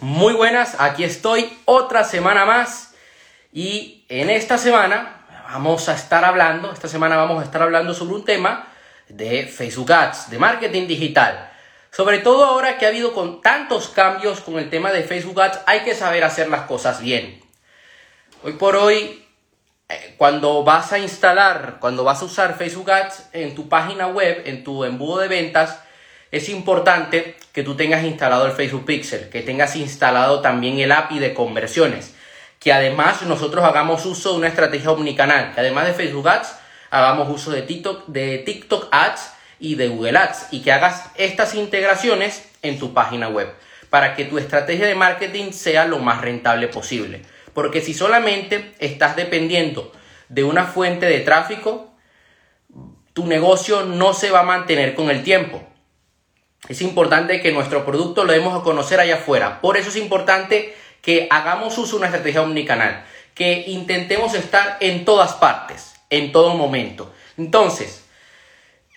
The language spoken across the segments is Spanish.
Muy buenas, aquí estoy otra semana más y en esta semana vamos a estar hablando, esta semana vamos a estar hablando sobre un tema de Facebook Ads, de marketing digital. Sobre todo ahora que ha habido con tantos cambios con el tema de Facebook Ads, hay que saber hacer las cosas bien. Hoy por hoy, eh, cuando vas a instalar, cuando vas a usar Facebook Ads en tu página web, en tu embudo de ventas, es importante que tú tengas instalado el Facebook Pixel, que tengas instalado también el API de conversiones, que además nosotros hagamos uso de una estrategia omnicanal, que además de Facebook Ads, hagamos uso de TikTok, de TikTok Ads y de Google Ads, y que hagas estas integraciones en tu página web, para que tu estrategia de marketing sea lo más rentable posible. Porque si solamente estás dependiendo de una fuente de tráfico, tu negocio no se va a mantener con el tiempo es importante que nuestro producto lo demos a conocer allá afuera. Por eso es importante que hagamos uso de una estrategia omnicanal, que intentemos estar en todas partes, en todo momento. Entonces,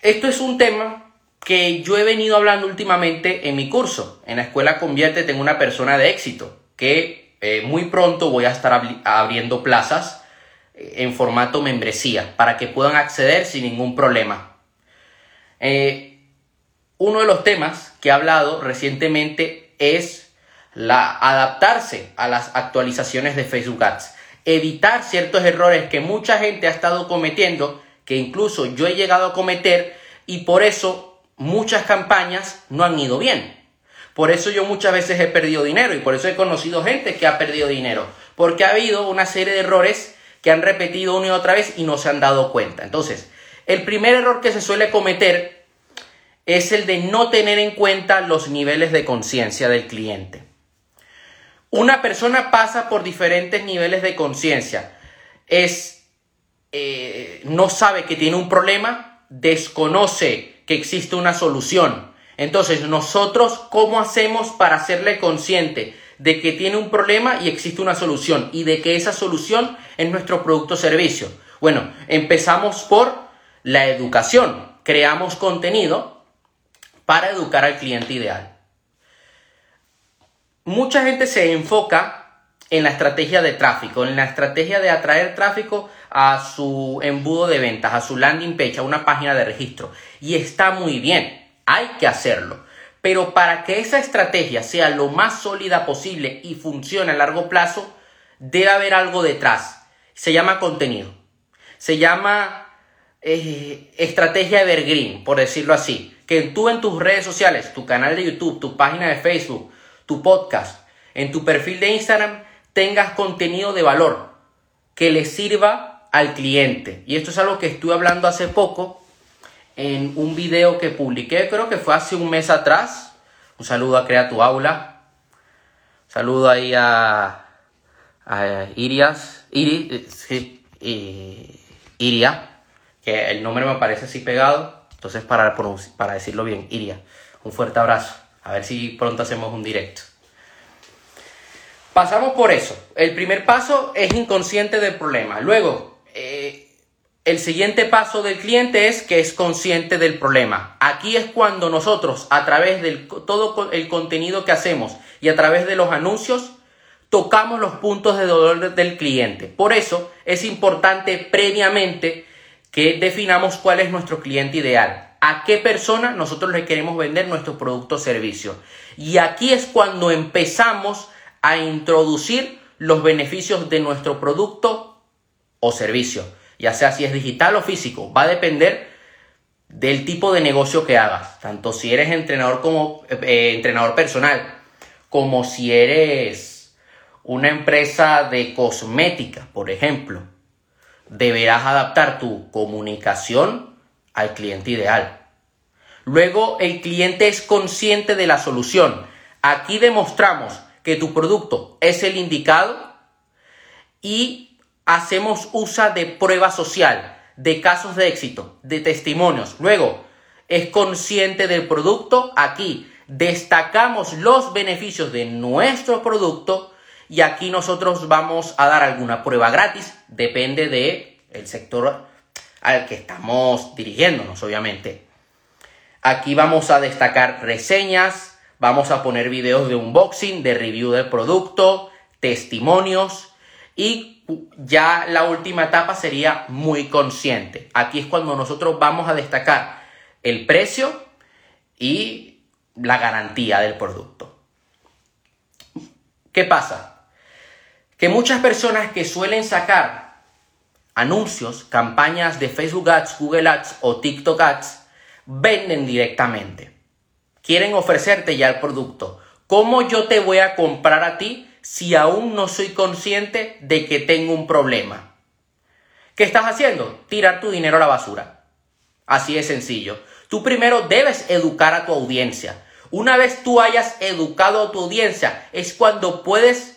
esto es un tema que yo he venido hablando últimamente en mi curso. En la escuela Convierte tengo una persona de éxito que eh, muy pronto voy a estar abriendo plazas eh, en formato membresía para que puedan acceder sin ningún problema. Eh, uno de los temas que he hablado recientemente es la adaptarse a las actualizaciones de Facebook Ads, evitar ciertos errores que mucha gente ha estado cometiendo, que incluso yo he llegado a cometer y por eso muchas campañas no han ido bien. Por eso yo muchas veces he perdido dinero y por eso he conocido gente que ha perdido dinero, porque ha habido una serie de errores que han repetido una y otra vez y no se han dado cuenta. Entonces, el primer error que se suele cometer es el de no tener en cuenta los niveles de conciencia del cliente. Una persona pasa por diferentes niveles de conciencia. Es, eh, no sabe que tiene un problema, desconoce que existe una solución. Entonces, nosotros, ¿cómo hacemos para hacerle consciente de que tiene un problema y existe una solución y de que esa solución es nuestro producto o servicio? Bueno, empezamos por la educación. Creamos contenido para educar al cliente ideal. Mucha gente se enfoca en la estrategia de tráfico, en la estrategia de atraer tráfico a su embudo de ventas, a su landing page, a una página de registro. Y está muy bien, hay que hacerlo. Pero para que esa estrategia sea lo más sólida posible y funcione a largo plazo, debe haber algo detrás. Se llama contenido. Se llama eh, estrategia evergreen, por decirlo así que tú en tus redes sociales, tu canal de YouTube, tu página de Facebook, tu podcast, en tu perfil de Instagram, tengas contenido de valor que le sirva al cliente. Y esto es algo que estuve hablando hace poco en un video que publiqué, creo que fue hace un mes atrás. Un saludo a Crea tu Aula. Un saludo ahí a, Irias, Iri, eh, Iria, que el nombre me parece así pegado. Entonces, para, para decirlo bien, Iria, un fuerte abrazo. A ver si pronto hacemos un directo. Pasamos por eso. El primer paso es inconsciente del problema. Luego, eh, el siguiente paso del cliente es que es consciente del problema. Aquí es cuando nosotros, a través de todo el contenido que hacemos y a través de los anuncios, tocamos los puntos de dolor del cliente. Por eso es importante previamente que definamos cuál es nuestro cliente ideal, a qué persona nosotros le queremos vender nuestro producto o servicio. Y aquí es cuando empezamos a introducir los beneficios de nuestro producto o servicio, ya sea si es digital o físico, va a depender del tipo de negocio que hagas, tanto si eres entrenador como eh, entrenador personal, como si eres una empresa de cosmética, por ejemplo deberás adaptar tu comunicación al cliente ideal. Luego, el cliente es consciente de la solución. Aquí demostramos que tu producto es el indicado y hacemos uso de prueba social, de casos de éxito, de testimonios. Luego, es consciente del producto. Aquí destacamos los beneficios de nuestro producto y aquí nosotros vamos a dar alguna prueba gratis, depende de el sector al que estamos dirigiéndonos, obviamente. Aquí vamos a destacar reseñas, Vamos a poner videos de unboxing, de review del producto, testimonios y ya la última etapa sería muy consciente. Aquí es cuando nosotros vamos a destacar el precio y la garantía del producto. ¿Qué pasa? Que muchas personas que suelen sacar anuncios, campañas de Facebook Ads, Google Ads o TikTok Ads, venden directamente. Quieren ofrecerte ya el producto. ¿Cómo yo te voy a comprar a ti si aún no soy consciente de que tengo un problema? ¿Qué estás haciendo? Tirar tu dinero a la basura. Así de sencillo. Tú primero debes educar a tu audiencia. Una vez tú hayas educado a tu audiencia, es cuando puedes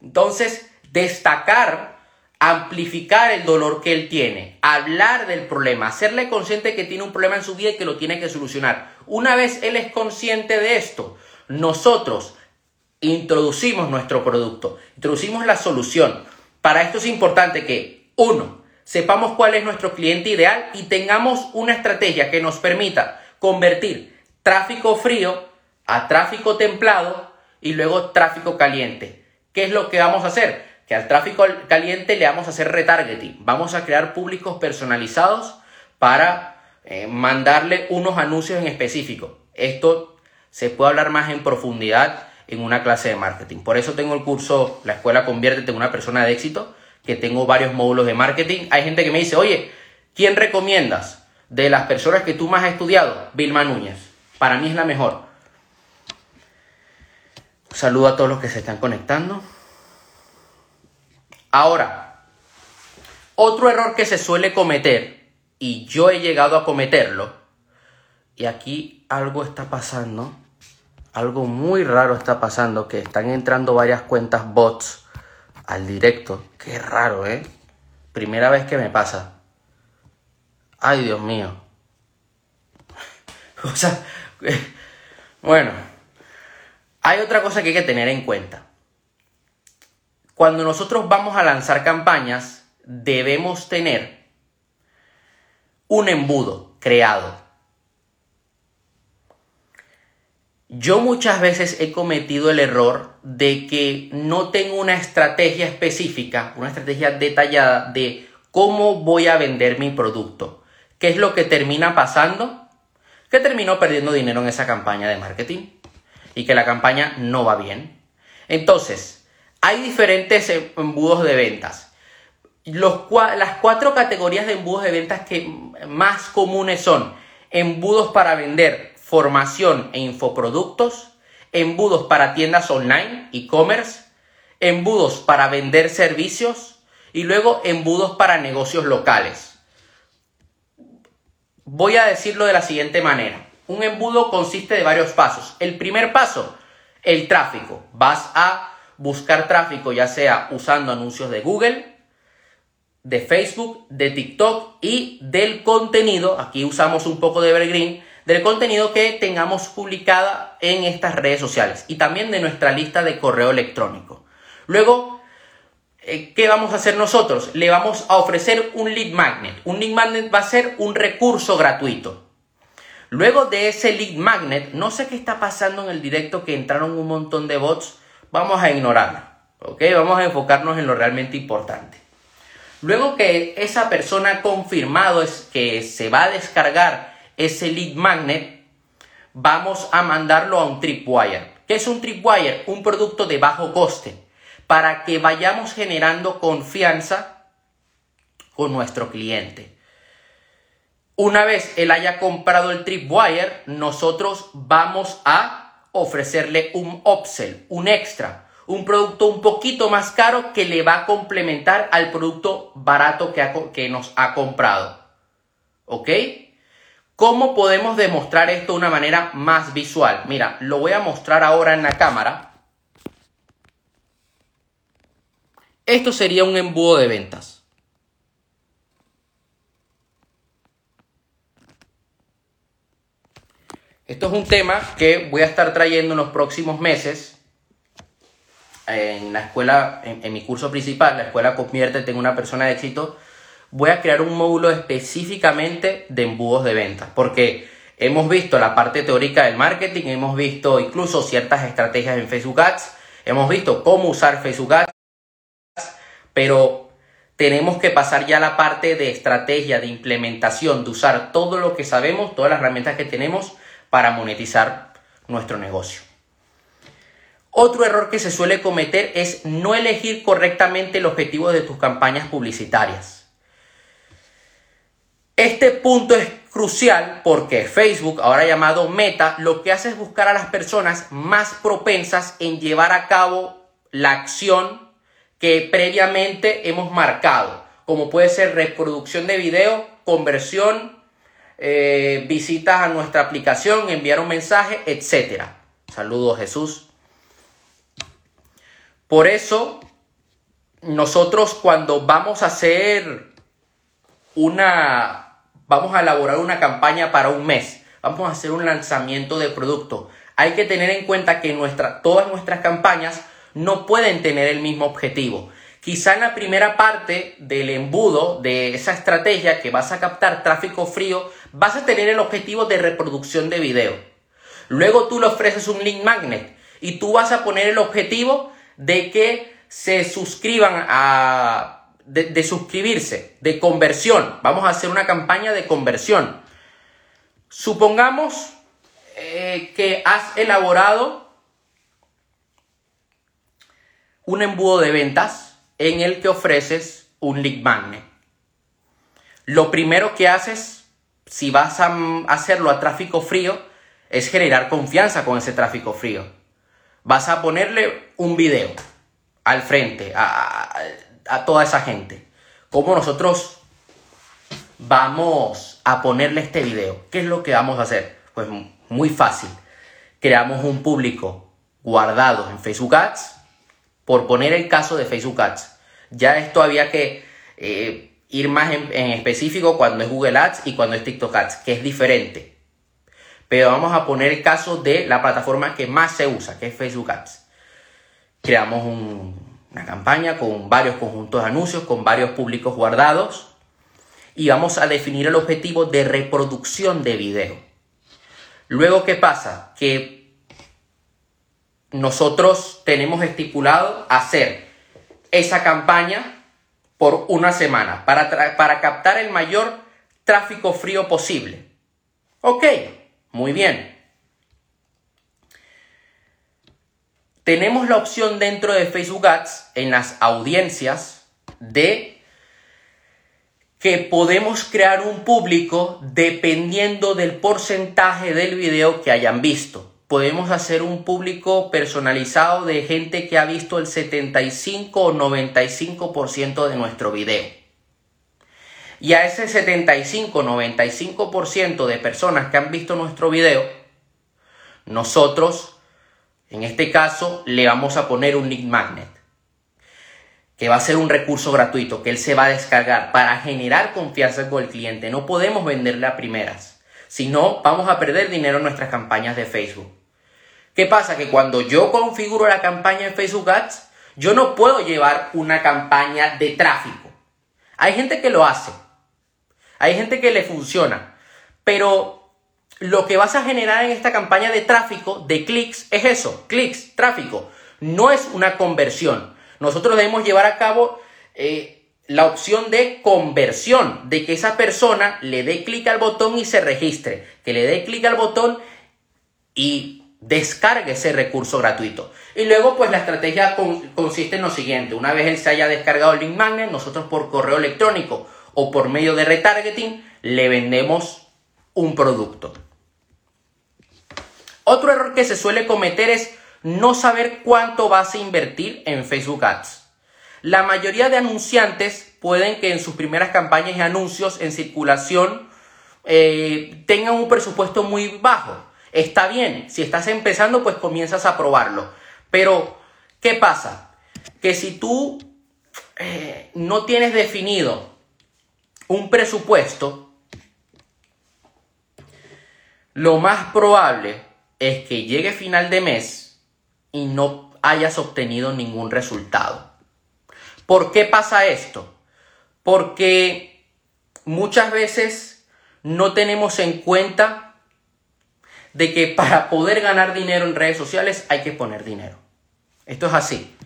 entonces destacar, amplificar el dolor que él tiene, hablar del problema, hacerle consciente que tiene un problema en su vida y que lo tiene que solucionar. Una vez él es consciente de esto, nosotros introducimos nuestro producto, introducimos la solución. Para esto es importante que, uno, sepamos cuál es nuestro cliente ideal y tengamos una estrategia que nos permita convertir tráfico frío a tráfico templado y luego tráfico caliente. ¿Qué es lo que vamos a hacer? Que al tráfico caliente le vamos a hacer retargeting. Vamos a crear públicos personalizados para eh, mandarle unos anuncios en específico. Esto se puede hablar más en profundidad en una clase de marketing. Por eso tengo el curso La Escuela Conviértete en una persona de éxito, que tengo varios módulos de marketing. Hay gente que me dice, oye, ¿quién recomiendas de las personas que tú más has estudiado? Vilma Núñez. Para mí es la mejor. Saludo a todos los que se están conectando. Ahora, otro error que se suele cometer, y yo he llegado a cometerlo, y aquí algo está pasando, algo muy raro está pasando, que están entrando varias cuentas bots al directo. Qué raro, ¿eh? Primera vez que me pasa. Ay, Dios mío. o sea, bueno. Hay otra cosa que hay que tener en cuenta. Cuando nosotros vamos a lanzar campañas, debemos tener un embudo creado. Yo muchas veces he cometido el error de que no tengo una estrategia específica, una estrategia detallada de cómo voy a vender mi producto. ¿Qué es lo que termina pasando? Que termino perdiendo dinero en esa campaña de marketing y que la campaña no va bien. Entonces, hay diferentes embudos de ventas. Las cuatro categorías de embudos de ventas que más comunes son embudos para vender formación e infoproductos, embudos para tiendas online, e-commerce, embudos para vender servicios y luego embudos para negocios locales. Voy a decirlo de la siguiente manera. Un embudo consiste de varios pasos. El primer paso, el tráfico. Vas a buscar tráfico ya sea usando anuncios de Google, de Facebook, de TikTok y del contenido, aquí usamos un poco de Evergreen, del contenido que tengamos publicada en estas redes sociales y también de nuestra lista de correo electrónico. Luego, eh, ¿qué vamos a hacer nosotros? Le vamos a ofrecer un lead magnet. Un lead magnet va a ser un recurso gratuito. Luego de ese lead magnet, no sé qué está pasando en el directo que entraron un montón de bots. Vamos a ignorarlo. ¿Ok? Vamos a enfocarnos en lo realmente importante. Luego que esa persona ha confirmado es que se va a descargar ese lead magnet, vamos a mandarlo a un tripwire. ¿Qué es un tripwire? Un producto de bajo coste para que vayamos generando confianza con nuestro cliente. Una vez él haya comprado el Tripwire, nosotros vamos a ofrecerle un upsell, un extra, un producto un poquito más caro que le va a complementar al producto barato que, que nos ha comprado. ¿Ok? ¿Cómo podemos demostrar esto de una manera más visual? Mira, lo voy a mostrar ahora en la cámara. Esto sería un embudo de ventas. Esto es un tema que voy a estar trayendo en los próximos meses en la escuela, en, mi curso principal, la escuela Conviértete en una persona de éxito. Voy a crear un módulo específicamente de embudos de ventas, porque Hemos visto la parte teórica del marketing, hemos visto incluso ciertas estrategias en Facebook Ads, hemos visto cómo usar Facebook Ads, pero tenemos que pasar ya a la parte de estrategia, de implementación, de usar todo lo que sabemos, todas las herramientas que tenemos para monetizar nuestro negocio. Otro error que se suele cometer es no elegir correctamente el objetivo de tus campañas publicitarias. Este punto es crucial porque Facebook, ahora llamado Meta, lo que hace es buscar a las personas más propensas en llevar a cabo la acción que previamente hemos marcado, como puede ser reproducción de video, conversión, eh, visitas a nuestra aplicación, enviar un mensaje, etc. Saludos Jesús. Por eso, nosotros cuando vamos a hacer una, vamos a elaborar una campaña para un mes, vamos a hacer un lanzamiento de producto, hay que tener en cuenta que todas nuestras campañas no pueden tener el mismo objetivo. Quizá en la primera parte del embudo de esa estrategia que vas a captar tráfico frío, vas a tener el objetivo de reproducción de video. Luego tú le ofreces un link magnet y tú vas a poner el objetivo de que se suscriban a... De, suscribirse, de conversión. Vamos a hacer una campaña de conversión. Supongamos eh, que has elaborado un embudo de ventas en el que ofreces un lead magnet. Lo primero que haces, si vas a hacerlo a tráfico frío, es generar confianza con ese tráfico frío. Vas a ponerle un video al frente a, toda esa gente. ¿Cómo nosotros vamos a ponerle este video? ¿Qué es lo que vamos a hacer? Pues muy fácil. Creamos un público guardado en Facebook Ads por poner el caso de Facebook Ads. Ya esto había que eh, ir más en, específico cuando es Google Ads y cuando es TikTok Ads, que es diferente. Pero vamos a poner el caso de la plataforma que más se usa, que es Facebook Ads. Creamos una campaña con varios conjuntos de anuncios, con varios públicos guardados y vamos a definir el objetivo de reproducción de video. Luego, ¿qué pasa? Que nosotros tenemos estipulado hacer esa campaña por una semana para, para captar el mayor tráfico frío posible. Ok, muy bien. Tenemos la opción dentro de Facebook Ads en las audiencias de que podemos crear un público dependiendo del porcentaje del video que hayan visto podemos hacer un público personalizado de gente que ha visto el 75 o 95% de nuestro video. Y a ese 75-95% de personas que han visto nuestro video, nosotros, en este caso, le vamos a poner un link magnet, que va a ser un recurso gratuito que él se va a descargar para generar confianza con el cliente. No podemos venderle a primeras, si no, vamos a perder dinero en nuestras campañas de Facebook. ¿Qué pasa? Que cuando yo configuro la campaña en Facebook Ads, yo no puedo llevar una campaña de tráfico. Hay gente que lo hace. Hay gente que le funciona. Pero lo que vas a generar en esta campaña de tráfico, de clics, es eso, clics, tráfico. No es una conversión. Nosotros debemos llevar a cabo eh, la opción de conversión, de que esa persona le dé clic al botón y se registre, que le dé clic al botón y descargue ese recurso gratuito. Y luego, pues la estrategia consiste en lo siguiente. Una vez él se haya descargado el link magnet, nosotros por correo electrónico o por medio de retargeting le vendemos un producto. Otro error que se suele cometer es no saber cuánto vas a invertir en Facebook Ads. La mayoría de anunciantes pueden que en sus primeras campañas y anuncios en circulación eh, tengan un presupuesto muy bajo Está bien, si estás empezando, pues comienzas a probarlo. Pero, ¿qué pasa? Que si tú eh, no tienes definido un presupuesto, lo más probable es que llegue final de mes y no hayas obtenido ningún resultado. ¿Por qué pasa esto? Porque muchas veces no tenemos en cuenta de que para poder ganar dinero en redes sociales hay que poner dinero. Esto es así.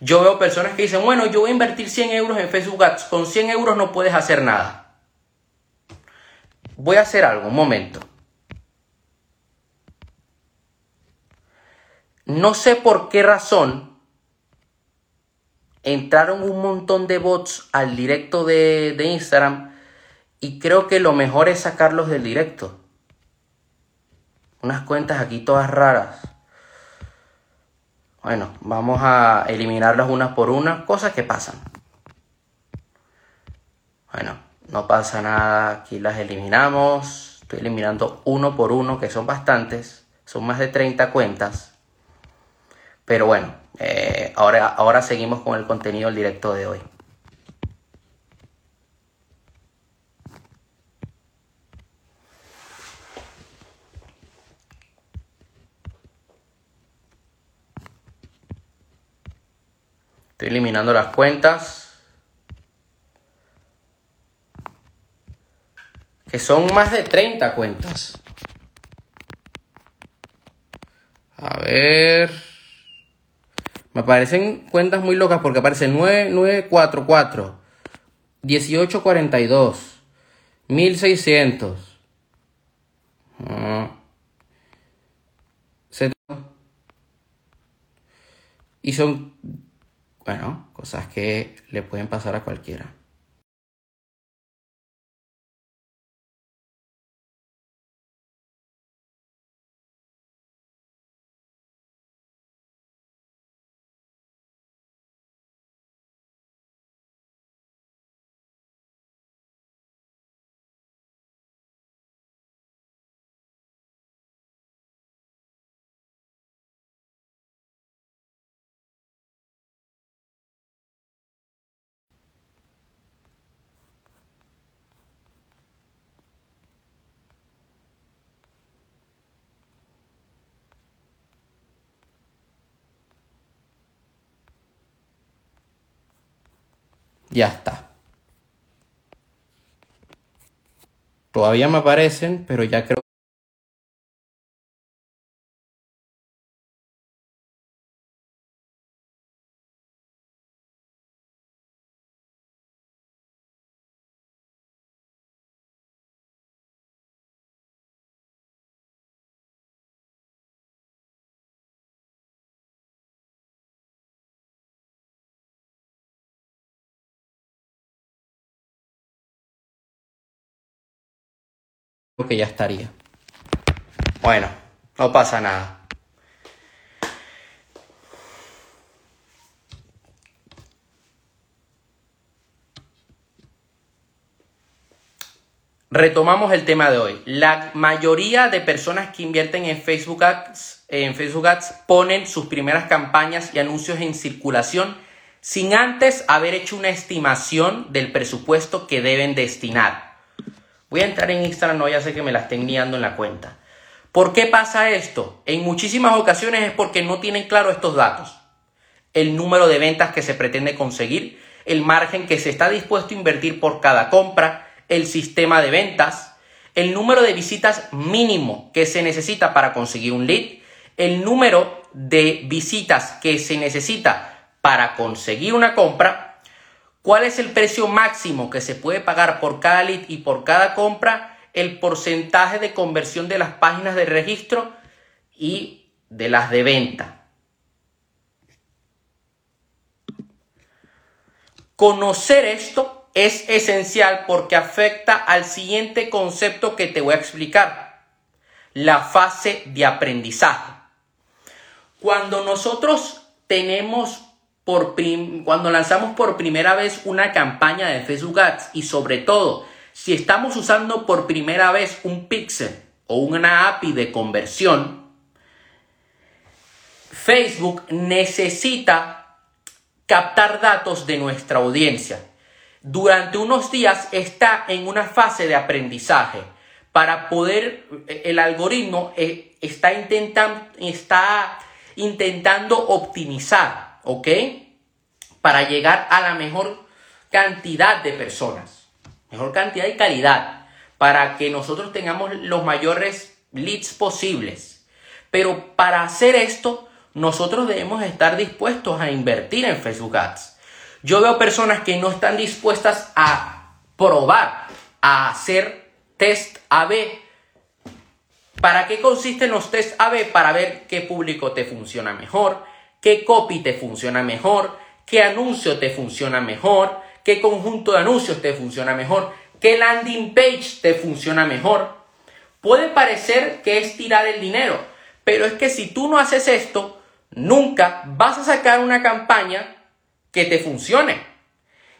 Yo veo personas que dicen, bueno, yo voy a invertir 100 euros en Facebook Ads. Con 100 euros no puedes hacer nada. Voy a hacer algo, un momento. No sé por qué razón entraron un montón de bots al directo de, de Instagram y creo que lo mejor es sacarlos del directo. Unas cuentas aquí todas raras. Bueno, vamos a eliminarlas una por una, cosas que pasan. Bueno, no pasa nada, aquí las eliminamos. Estoy eliminando uno por uno, que son bastantes. Son más de 30 cuentas. Pero bueno, eh, ahora, ahora seguimos con el contenido del directo de hoy. Estoy eliminando las cuentas. Que son más de 30 cuentas. A ver. Me aparecen cuentas muy locas porque aparece 9944, 1842, 1600. Y son bueno, cosas que le pueden pasar a cualquiera. Ya está. Todavía me aparecen, pero ya creo que ya estaría. Bueno, no pasa nada. Retomamos el tema de hoy. La mayoría de personas que invierten en Facebook Ads, en Facebook Ads ponen sus primeras campañas y anuncios en circulación sin antes haber hecho una estimación del presupuesto que deben destinar. Voy a entrar en Instagram, no ya sé que me la estén guiando en la cuenta. ¿Por qué pasa esto? En muchísimas ocasiones es porque no tienen claro estos datos. El número de ventas que se pretende conseguir, el margen que se está dispuesto a invertir por cada compra, el sistema de ventas, el número de visitas mínimo que se necesita para conseguir un lead, el número de visitas que se necesita para conseguir una compra ¿Cuál es el precio máximo que se puede pagar por cada lead y por cada compra? El porcentaje de conversión de las páginas de registro y de las de venta. Conocer esto es esencial porque afecta al siguiente concepto que te voy a explicar. La fase de aprendizaje. Cuando nosotros tenemos cuando lanzamos por primera vez una campaña de Facebook Ads y sobre todo si estamos usando por primera vez un pixel o una API de conversión, Facebook necesita captar datos de nuestra audiencia. Durante unos días está en una fase de aprendizaje para poder, el algoritmo eh, está, intentando, está intentando optimizar ¿ok? Para llegar a la mejor cantidad de personas, mejor cantidad y calidad, para que nosotros tengamos los mayores leads posibles. Pero para hacer esto, nosotros debemos estar dispuestos a invertir en Facebook Ads. Yo veo personas que no están dispuestas a probar, a hacer test AB. ¿Para qué consisten los test AB? Para ver qué público te funciona mejor, qué copy te funciona mejor, qué anuncio te funciona mejor, qué conjunto de anuncios te funciona mejor, qué landing page te funciona mejor. Puede parecer que es tirar el dinero, pero es que si tú no haces esto, nunca vas a sacar una campaña que te funcione.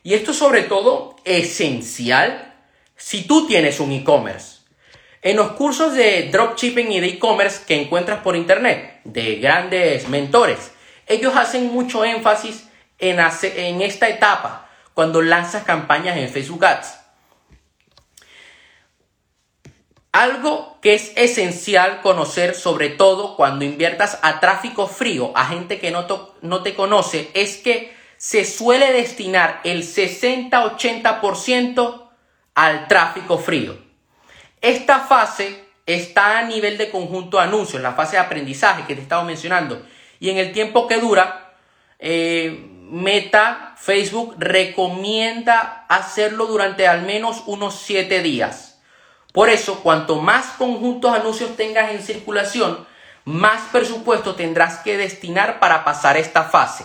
Y esto es sobre todo esencial si tú tienes un e-commerce. En los cursos de dropshipping y de e-commerce que encuentras por internet, de grandes mentores, ellos hacen mucho énfasis en, en esta etapa, cuando lanzas campañas en Facebook Ads. Algo que es esencial conocer, sobre todo cuando inviertas a tráfico frío, a gente que no, no te conoce, es que se suele destinar el 60-80% al tráfico frío. Esta fase está a nivel de conjunto de anuncios, la fase de aprendizaje que te estaba mencionando. Y en el tiempo que dura, eh, Meta, Facebook recomienda hacerlo durante al menos unos 7 días. Por eso, cuanto más conjuntos anuncios tengas en circulación, más presupuesto tendrás que destinar para pasar esta fase.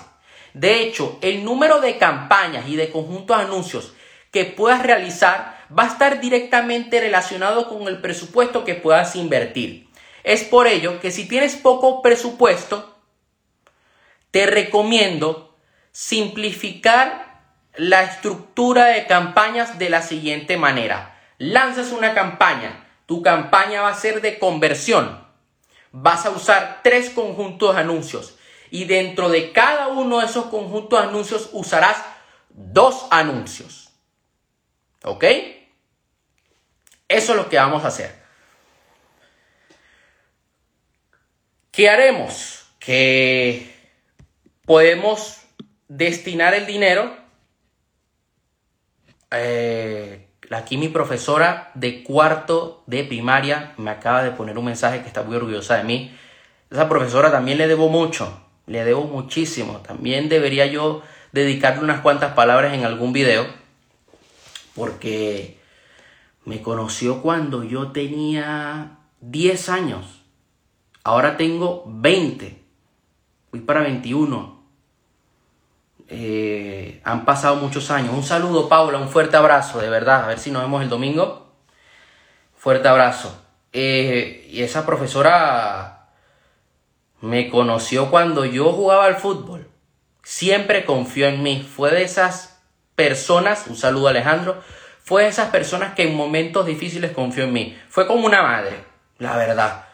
De hecho, el número de campañas y de conjuntos anuncios que puedas realizar va a estar directamente relacionado con el presupuesto que puedas invertir. Es por ello que si tienes poco presupuesto, te recomiendo simplificar la estructura de campañas de la siguiente manera lanzas una campaña, tu campaña va a ser de conversión. Vas a usar tres conjuntos de anuncios y dentro de cada uno de esos conjuntos de anuncios usarás dos anuncios. ¿Ok? Eso es lo que vamos a hacer. ¿Qué haremos? Que podemos destinar el dinero eh, Aquí mi profesora de cuarto de primaria me acaba de poner un mensaje que está muy orgullosa de mí. Esa profesora también le debo mucho, le debo muchísimo. También debería yo dedicarle unas cuantas palabras en algún video porque me conoció cuando yo tenía 10 años. Ahora tengo 20. Voy para 21. Eh, han pasado muchos años. Un saludo, Paula, un fuerte abrazo, de verdad. A ver si nos vemos el domingo. Fuerte abrazo. Eh, y esa profesora me conoció cuando yo jugaba al fútbol. Siempre confió en mí. Fue de esas personas, un saludo Alejandro, fue de esas personas que en momentos difíciles confió en mí. Fue como una madre, la verdad.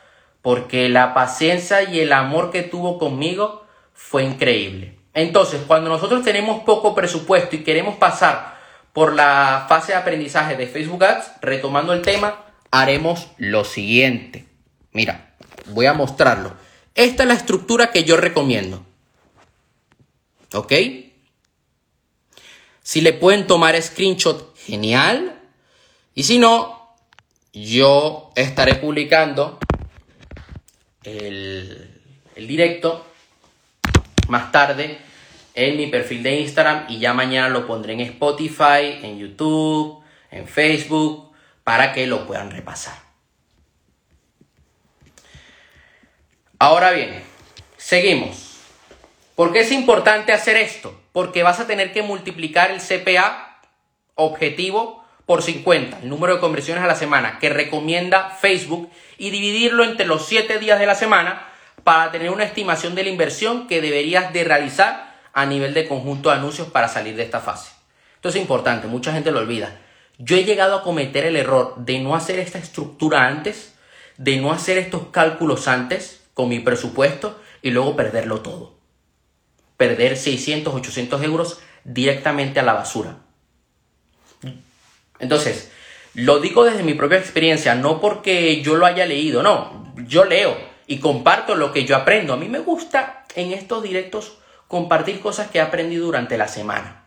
Porque la paciencia y el amor que tuvo conmigo fue increíble. Entonces, cuando nosotros tenemos poco presupuesto y queremos pasar por la fase de aprendizaje de Facebook Ads, retomando el tema, haremos lo siguiente. Mira, voy a mostrarlo. Esta es la estructura que yo recomiendo. ¿Ok? Si le pueden tomar screenshot, genial. Y si no, yo estaré publicando el, el directo más tarde en mi perfil de Instagram y ya mañana lo pondré en Spotify, en YouTube, en Facebook, para que lo puedan repasar. Ahora bien, seguimos. ¿Por qué es importante hacer esto? Porque vas a tener que multiplicar el CPA objetivo por 50, el número de conversiones a la semana que recomienda Facebook, y dividirlo entre los 7 días de la semana para tener una estimación de la inversión que deberías de realizar a nivel de conjunto de anuncios para salir de esta fase. Esto es importante, mucha gente lo olvida. Yo he llegado a cometer el error de no hacer esta estructura antes, de no hacer estos cálculos antes con mi presupuesto y luego perderlo todo. Perder 600, 800 euros directamente a la basura. Entonces, lo digo desde mi propia experiencia, no porque yo lo haya leído, no, yo leo, y comparto lo que yo aprendo. A mí me gusta en estos directos compartir cosas que he aprendido durante la semana.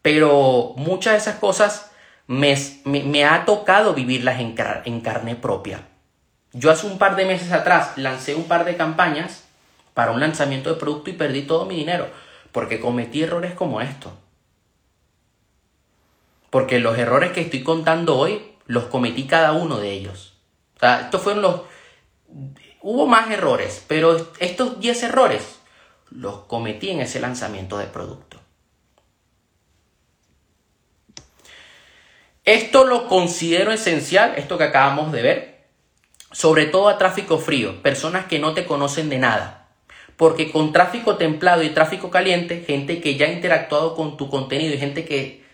Pero muchas de esas cosas me, me, ha tocado vivirlas en, en carne propia. Yo hace un par de meses atrás lancé un par de campañas para un lanzamiento de producto y perdí todo mi dinero porque cometí errores como esto. Porque los errores que estoy contando hoy los cometí cada uno de ellos. O sea, estos fueron los... Hubo más errores, pero estos 10 errores los cometí en ese lanzamiento de producto. Esto lo considero esencial, esto que acabamos de ver, sobre todo a tráfico frío, personas que no te conocen de nada. Porque con tráfico templado y tráfico caliente, gente que ya ha interactuado con tu contenido y gente que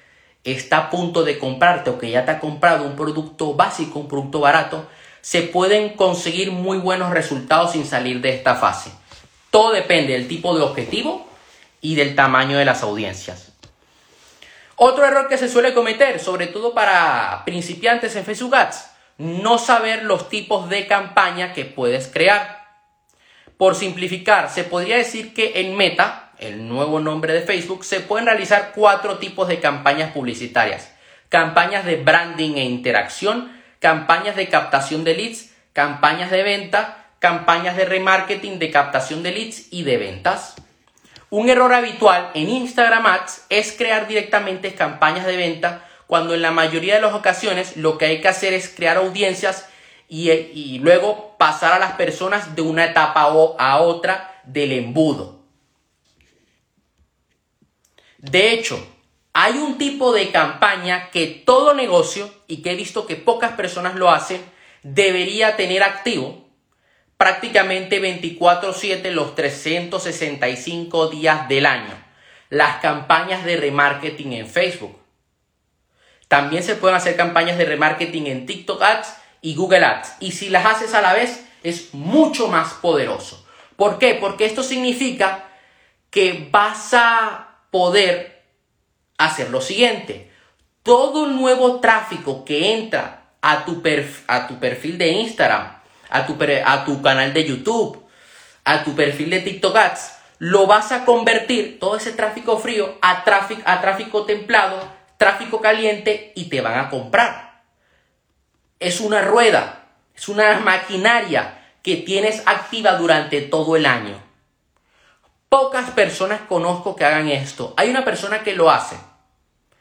está a punto de comprarte o que ya te ha comprado un producto básico, un producto barato, se pueden conseguir muy buenos resultados sin salir de esta fase. Todo depende del tipo de objetivo y del tamaño de las audiencias. Otro error que se suele cometer, sobre todo para principiantes en Facebook Ads, no saber los tipos de campaña que puedes crear. Por simplificar, se podría decir que en Meta, el nuevo nombre de Facebook, se pueden realizar cuatro tipos de campañas publicitarias. Campañas de branding e interacción, campañas de captación de leads, campañas de venta, campañas de remarketing, de captación de leads y de ventas. Un error habitual en Instagram Ads es crear directamente campañas de venta cuando en la mayoría de las ocasiones lo que hay que hacer es crear audiencias y, luego pasar a las personas de una etapa a otra del embudo. De hecho, hay un tipo de campaña que todo negocio, y que he visto que pocas personas lo hacen, debería tener activo prácticamente 24/7 los 365 días del año. Las campañas de remarketing en Facebook. También se pueden hacer campañas de remarketing en TikTok Ads y Google Ads. Y si las haces a la vez, es mucho más poderoso. ¿Por qué? Porque esto significa que vas a poder hacer lo siguiente. Todo nuevo tráfico que entra a tu, a tu perfil de Instagram a tu, a tu canal de YouTube, a tu perfil de TikTok Ads, lo vas a convertir todo ese tráfico frío a tráfico, a tráfico templado, tráfico caliente y te van a comprar. Es una rueda, es una maquinaria que tienes activa durante todo el año. Pocas personas conozco que hagan esto. Hay una persona que lo hace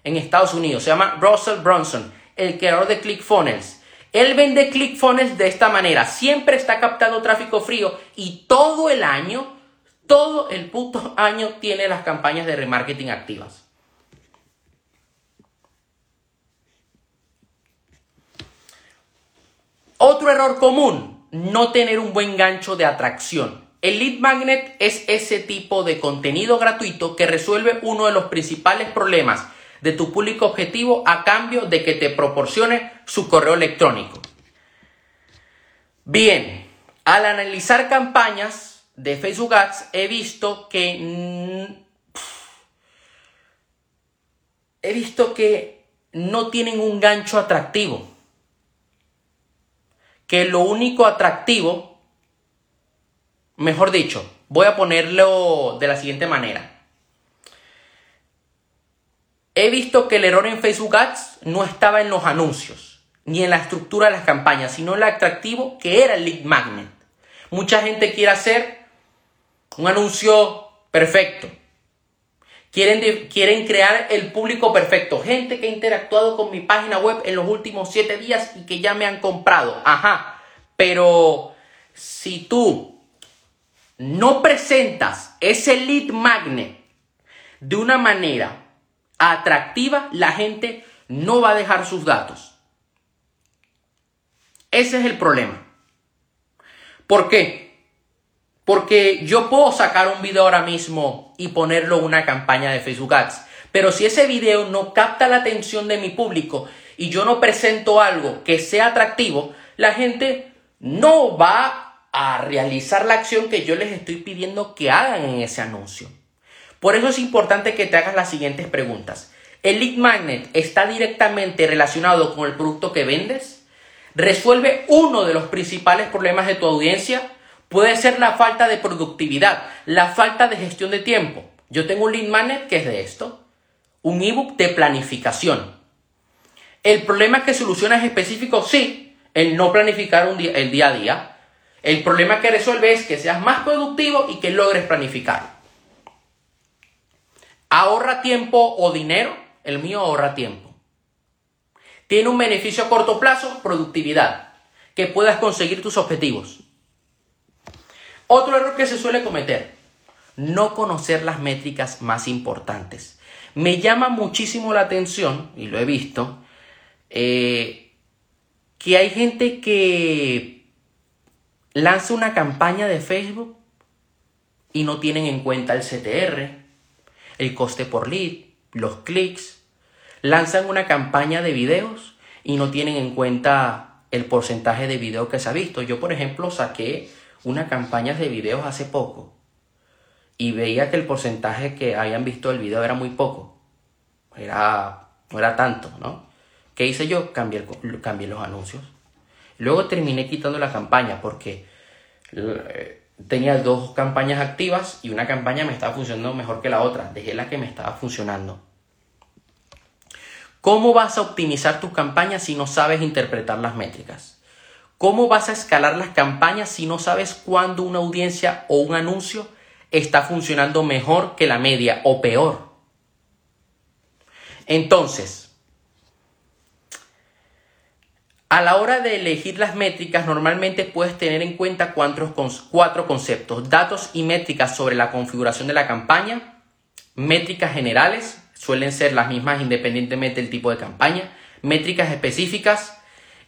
en Estados Unidos, se llama Russell Bronson, el creador de ClickFunnels. Él vende ClickFunnels de esta manera. Siempre está captando tráfico frío y todo el año, todo el puto año tiene las campañas de remarketing activas. Otro error común, no tener un buen gancho de atracción. El lead magnet es ese tipo de contenido gratuito que resuelve uno de los principales problemas de tu público objetivo a cambio de que te proporcione su correo electrónico. Bien, al analizar campañas de Facebook Ads he visto que he visto que no tienen un gancho atractivo. Que lo único atractivo, mejor dicho, voy a ponerlo de la siguiente manera He visto que el error en Facebook Ads no estaba en los anuncios, ni en la estructura de las campañas, sino en lo atractivo que era el lead magnet. Mucha gente quiere hacer un anuncio perfecto. Quieren, quieren crear el público perfecto. Gente que ha interactuado con mi página web en los últimos siete días y que ya me han comprado. Ajá. Pero si tú no presentas ese lead magnet de una manera atractiva, la gente no va a dejar sus datos. Ese es el problema. ¿Por qué? Porque yo puedo sacar un video ahora mismo y ponerlo en una campaña de Facebook Ads. Pero si ese video no capta la atención de mi público y yo no presento algo que sea atractivo, la gente no va a realizar la acción que yo les estoy pidiendo que hagan en ese anuncio. Por eso es importante que te hagas las siguientes preguntas. ¿El lead magnet está directamente relacionado con el producto que vendes? ¿Resuelve uno de los principales problemas de tu audiencia? Puede ser la falta de productividad, la falta de gestión de tiempo. Yo tengo un lead magnet que es de esto. Un ebook de planificación. ¿El problema que soluciona es específico? Sí. el no planificar un día, el día a día. El problema que resuelve es que seas más productivo y que logres planificar. Ahorra tiempo o dinero. El mío ahorra tiempo. Tiene un beneficio a corto plazo, productividad, que puedas conseguir tus objetivos. Otro error que se suele cometer, no conocer las métricas más importantes. Me llama muchísimo la atención, y lo he visto, eh, que hay gente que lanza una campaña de Facebook y no tienen en cuenta el CTR, el coste por lead, los clics. Lanzan una campaña de videos y no tienen en cuenta el porcentaje de video que se ha visto. Yo, por ejemplo, saqué una campaña de videos hace poco y veía que el porcentaje que habían visto el video era muy poco. Era, no era tanto, ¿no? ¿Qué hice yo? Cambié los anuncios. Luego terminé quitando la campaña porque eh, tenía dos campañas activas y una campaña me estaba funcionando mejor que la otra. Dejé la que me estaba funcionando. ¿Cómo vas a optimizar tus campañas si no sabes interpretar las métricas? ¿Cómo vas a escalar las campañas si no sabes cuándo una audiencia o un anuncio está funcionando mejor que la media o peor? Entonces, a la hora de elegir las métricas, normalmente puedes tener en cuenta cuatro, conceptos. Datos y métricas sobre la configuración de la campaña, métricas generales, suelen ser las mismas independientemente del tipo de campaña, métricas específicas,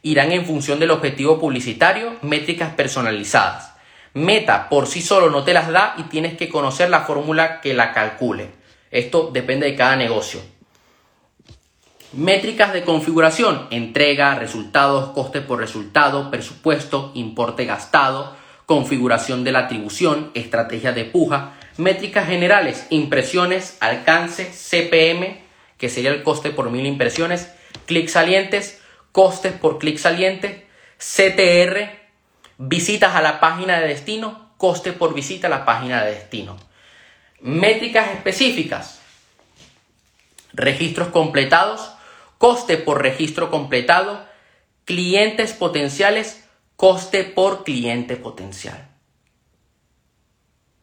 irán en función del objetivo publicitario, métricas personalizadas. Meta por sí solo no te las da y tienes que conocer la fórmula que la calcule. Esto depende de cada negocio. Métricas de configuración, entrega, resultados, coste por resultado, presupuesto, importe gastado, configuración de la atribución, estrategia de puja, métricas generales, impresiones, alcance, CPM, que sería el coste por mil impresiones, clics salientes, costes por clic saliente, CTR, visitas a la página de destino, coste por visita a la página de destino. Métricas específicas, registros completados, coste por registro completado, clientes potenciales, coste por cliente potencial.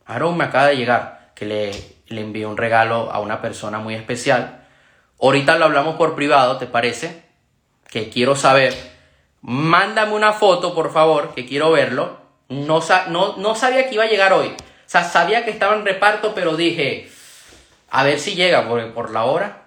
Aaron me acaba de llegar que le, le envié un regalo a una persona muy especial. Ahorita lo hablamos por privado, ¿te parece? Que quiero saber. Mándame una foto, por favor, que quiero verlo. No, no, no sabía que iba a llegar hoy. O sea, sabía que estaba en reparto, pero dije, a ver si llega, porque por la hora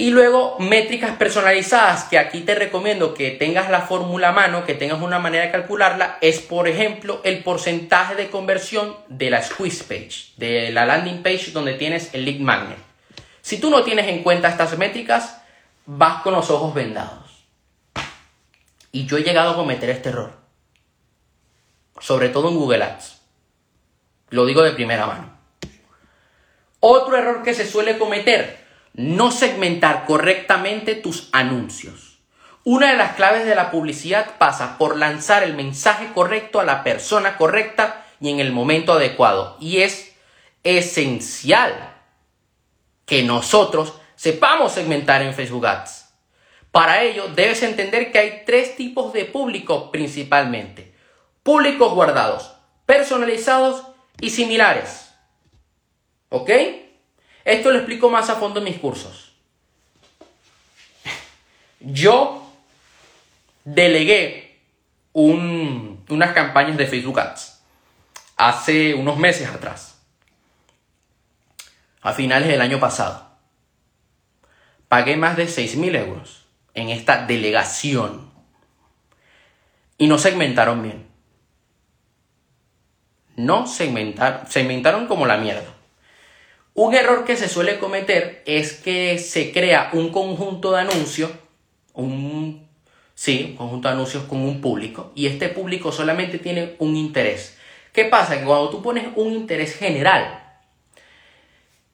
y luego métricas personalizadas, que aquí te recomiendo que tengas la fórmula a mano, que tengas una manera de calcularla, es por ejemplo el porcentaje de conversión de la squeeze page, de la landing page donde tienes el lead magnet. Si tú no tienes en cuenta estas métricas, vas con los ojos vendados. Y yo he llegado a cometer este error. Sobre todo en Google Ads. Lo digo de primera mano. Otro error que se suele cometer no segmentar correctamente tus anuncios. Una de las claves de la publicidad pasa por lanzar el mensaje correcto a la persona correcta y en el momento adecuado. Y es esencial que nosotros sepamos segmentar en Facebook Ads. Para ello debes entender que hay tres tipos de público principalmente. Públicos guardados, personalizados y similares. ¿Ok? Esto lo explico más a fondo en mis cursos. Yo delegué unas campañas de Facebook Ads hace unos meses atrás, a finales del año pasado. Pagué más de 6.000 euros en esta delegación y no segmentaron bien. No segmentaron, segmentaron como la mierda. Un error que se suele cometer es que se crea un conjunto de anuncios, un, sí, un conjunto de anuncios con un público, y este público solamente tiene un interés. ¿Qué pasa? Que cuando tú pones un interés general,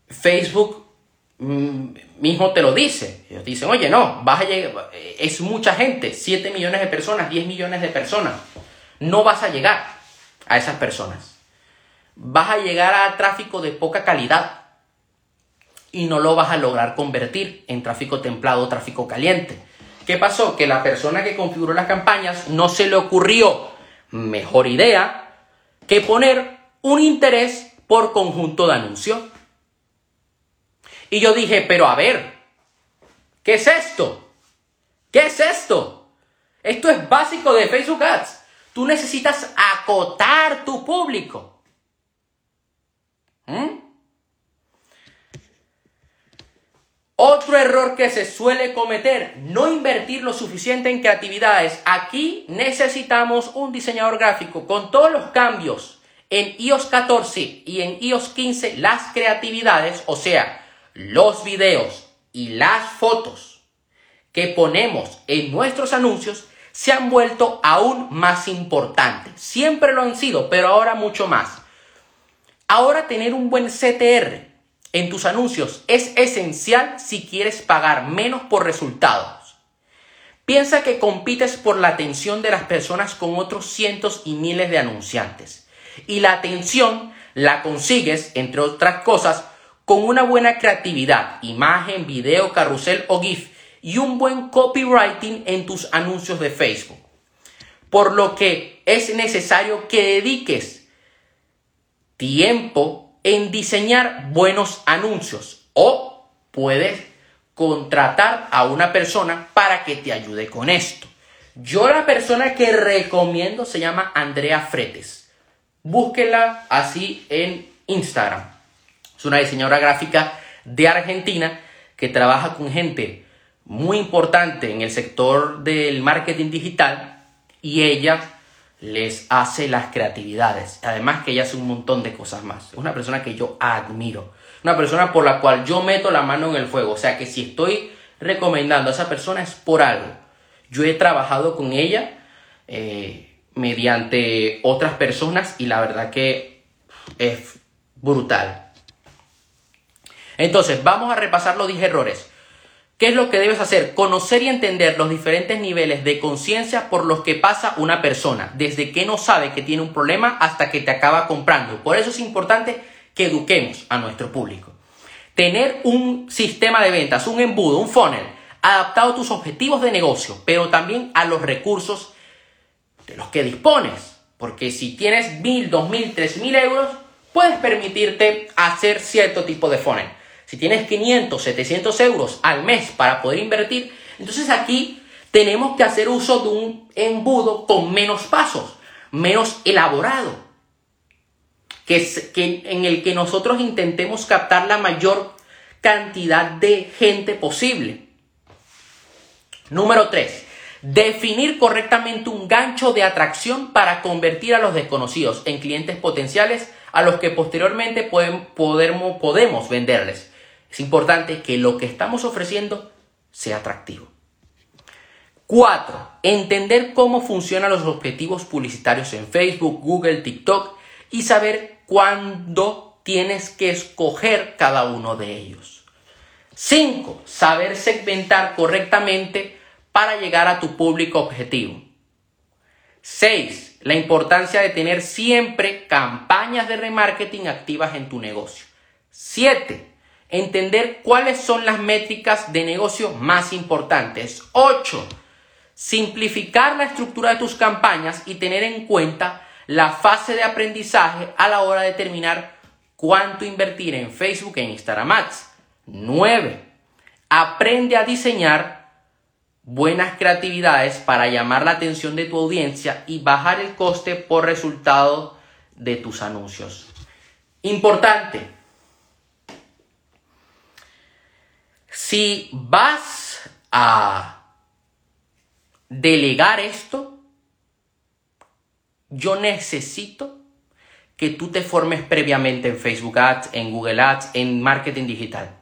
Facebook mm, mismo te lo dice. Ellos dicen, oye, no, vas a llegar, es mucha gente, 7 millones de personas, 10 millones de personas. No vas a llegar a esas personas. Vas a llegar a tráfico de poca calidad y no lo vas a lograr convertir en tráfico templado o tráfico caliente. ¿Qué pasó? Que la persona que configuró las campañas no se le ocurrió mejor idea que poner un interés por conjunto de anuncios. Y yo dije, pero a ver, ¿qué es esto? ¿Qué es esto? Esto es básico de Facebook Ads. Tú necesitas acotar tu público. ¿Mm? Otro error que se suele cometer, no invertir lo suficiente en creatividades. Aquí necesitamos un diseñador gráfico con todos los cambios en iOS 14 y en iOS 15, las creatividades, o sea, los videos y las fotos que ponemos en nuestros anuncios se han vuelto aún más importantes. Siempre lo han sido, pero ahora mucho más. Ahora tener un buen CTR en tus anuncios es esencial si quieres pagar menos por resultados. Piensa que compites por la atención de las personas con otros cientos y miles de anunciantes. Y la atención la consigues, entre otras cosas, con una buena creatividad, imagen, video, carrusel o GIF y un buen copywriting en tus anuncios de Facebook. Por lo que es necesario que dediques tiempo en diseñar buenos anuncios o puedes contratar a una persona para que te ayude con esto. Yo la persona que recomiendo se llama Andrea Fretes. Búsquela así en Instagram. Es una diseñadora gráfica de Argentina que trabaja con gente muy importante en el sector del marketing digital y ella les hace las creatividades. Además que ella hace un montón de cosas más. Es una persona que yo admiro. Una persona por la cual yo meto la mano en el fuego. O sea que si estoy recomendando a esa persona es por algo. Yo he trabajado con ella eh, mediante otras personas y la verdad que es brutal. Entonces, vamos a repasar los 10 errores. ¿Qué es lo que debes hacer? Conocer y entender los diferentes niveles de conciencia por los que pasa una persona, desde que no sabe que tiene un problema hasta que te acaba comprando. Por eso es importante que eduquemos a nuestro público. Tener un sistema de ventas, un embudo, un funnel, adaptado a tus objetivos de negocio, pero también a los recursos de los que dispones. Porque si tienes mil, dos mil, tres mil euros, puedes permitirte hacer cierto tipo de funnel. Si tienes 500, 700 euros al mes para poder invertir, entonces aquí tenemos que hacer uso de un embudo con menos pasos, menos elaborado, que, que en el que nosotros intentemos captar la mayor cantidad de gente posible. Número 3. Definir correctamente un gancho de atracción para convertir a los desconocidos en clientes potenciales a los que posteriormente podemos venderles. Es importante que lo que estamos ofreciendo sea atractivo. 4. Entender cómo funcionan los objetivos publicitarios en Facebook, Google, TikTok y saber cuándo tienes que escoger cada uno de ellos. 5. Saber segmentar correctamente para llegar a tu público objetivo. 6. La importancia de tener siempre campañas de remarketing activas en tu negocio. 7 entender cuáles son las métricas de negocio más importantes. 8. Simplificar la estructura de tus campañas y tener en cuenta la fase de aprendizaje a la hora de determinar cuánto invertir en Facebook e Instagram Ads. 9. Aprende a diseñar buenas creatividades para llamar la atención de tu audiencia y bajar el coste por resultado de tus anuncios. Importante, Si vas a delegar esto, yo necesito que tú te formes previamente en Facebook Ads, en Google Ads, en marketing digital.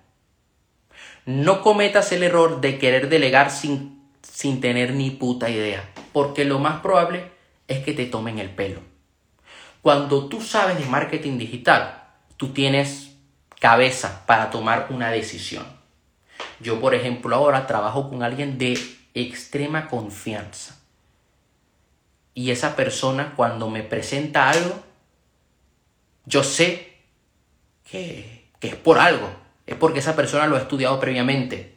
No cometas el error de querer delegar sin, sin tener ni puta idea, porque lo más probable es que te tomen el pelo. Cuando tú sabes de marketing digital, tú tienes cabeza para tomar una decisión. Yo, por ejemplo, ahora trabajo con alguien de extrema confianza. Y esa persona cuando me presenta algo, yo sé que, es por algo. Es porque esa persona lo ha estudiado previamente.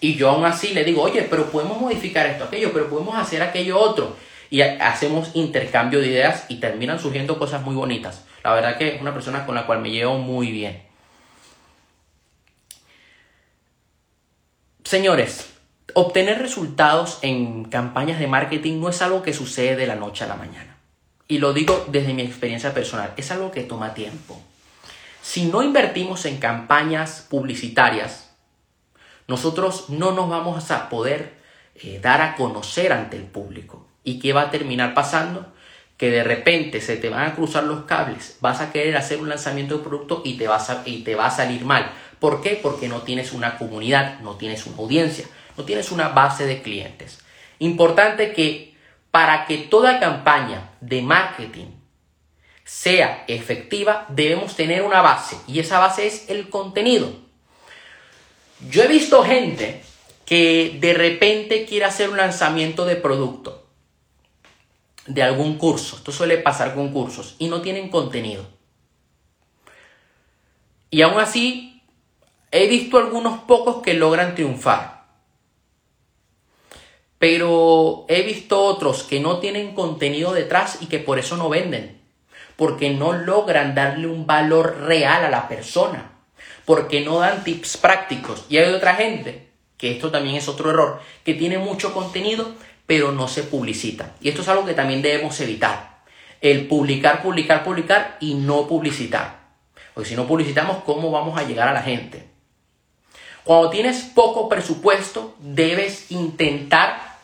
Y yo aún así le digo, oye, pero podemos modificar esto, aquello, pero podemos hacer aquello otro. Y hacemos intercambio de ideas y terminan surgiendo cosas muy bonitas. La verdad que es una persona con la cual me llevo muy bien. Señores, obtener resultados en campañas de marketing no es algo que sucede de la noche a la mañana. Y lo digo desde mi experiencia personal, es algo que toma tiempo. Si no invertimos en campañas publicitarias, nosotros no nos vamos a poder eh, dar a conocer ante el público. ¿Y qué va a terminar pasando? Que de repente se te van a cruzar los cables, vas a querer hacer un lanzamiento de producto y te, vas y te va a salir mal. ¿Por qué? Porque no tienes una comunidad, no tienes una audiencia, no tienes una base de clientes. Importante que para que toda campaña de marketing sea efectiva, debemos tener una base y esa base es el contenido. Yo he visto gente que de repente quiere hacer un lanzamiento de producto, de algún curso, esto suele pasar con cursos, y no tienen contenido. Y aún así, he visto algunos pocos que logran triunfar. Pero he visto otros que no tienen contenido detrás y que por eso no venden. Porque no logran darle un valor real a la persona porque no dan tips prácticos. Y hay otra gente, que esto también es otro error, que tiene mucho contenido, pero no se publicita. Y esto es algo que también debemos evitar. El publicar, publicar, publicar y no publicitar. Porque si no publicitamos, ¿cómo vamos a llegar a la gente? Cuando tienes poco presupuesto, debes intentar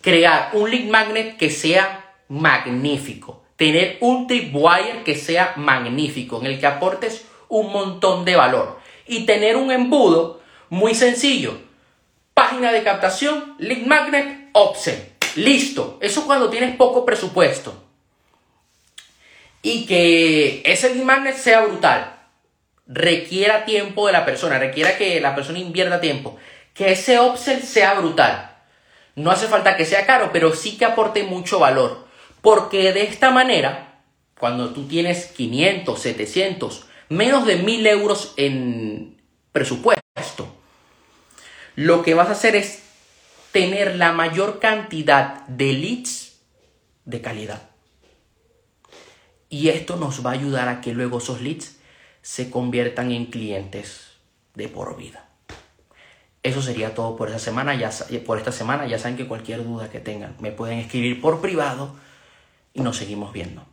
crear un lead magnet que sea magnífico. Tener un tripwire que sea magnífico, en el que aportes un montón de valor. Y tener un embudo muy sencillo. Página de captación, lead magnet, option. Listo. Eso cuando tienes poco presupuesto. Y que ese lead magnet sea brutal. Requiera tiempo de la persona. Requiera que la persona invierta tiempo. Que ese upsell sea brutal. No hace falta que sea caro, pero sí que aporte mucho valor. Porque de esta manera, cuando tú tienes 500, 700, menos de mil euros en presupuesto, lo que vas a hacer es tener la mayor cantidad de leads de calidad. Y esto nos va a ayudar a que luego esos leads se conviertan en clientes de por vida. Eso sería todo por esa semana. Ya, por esta semana ya saben que cualquier duda que tengan me pueden escribir por privado y nos seguimos viendo.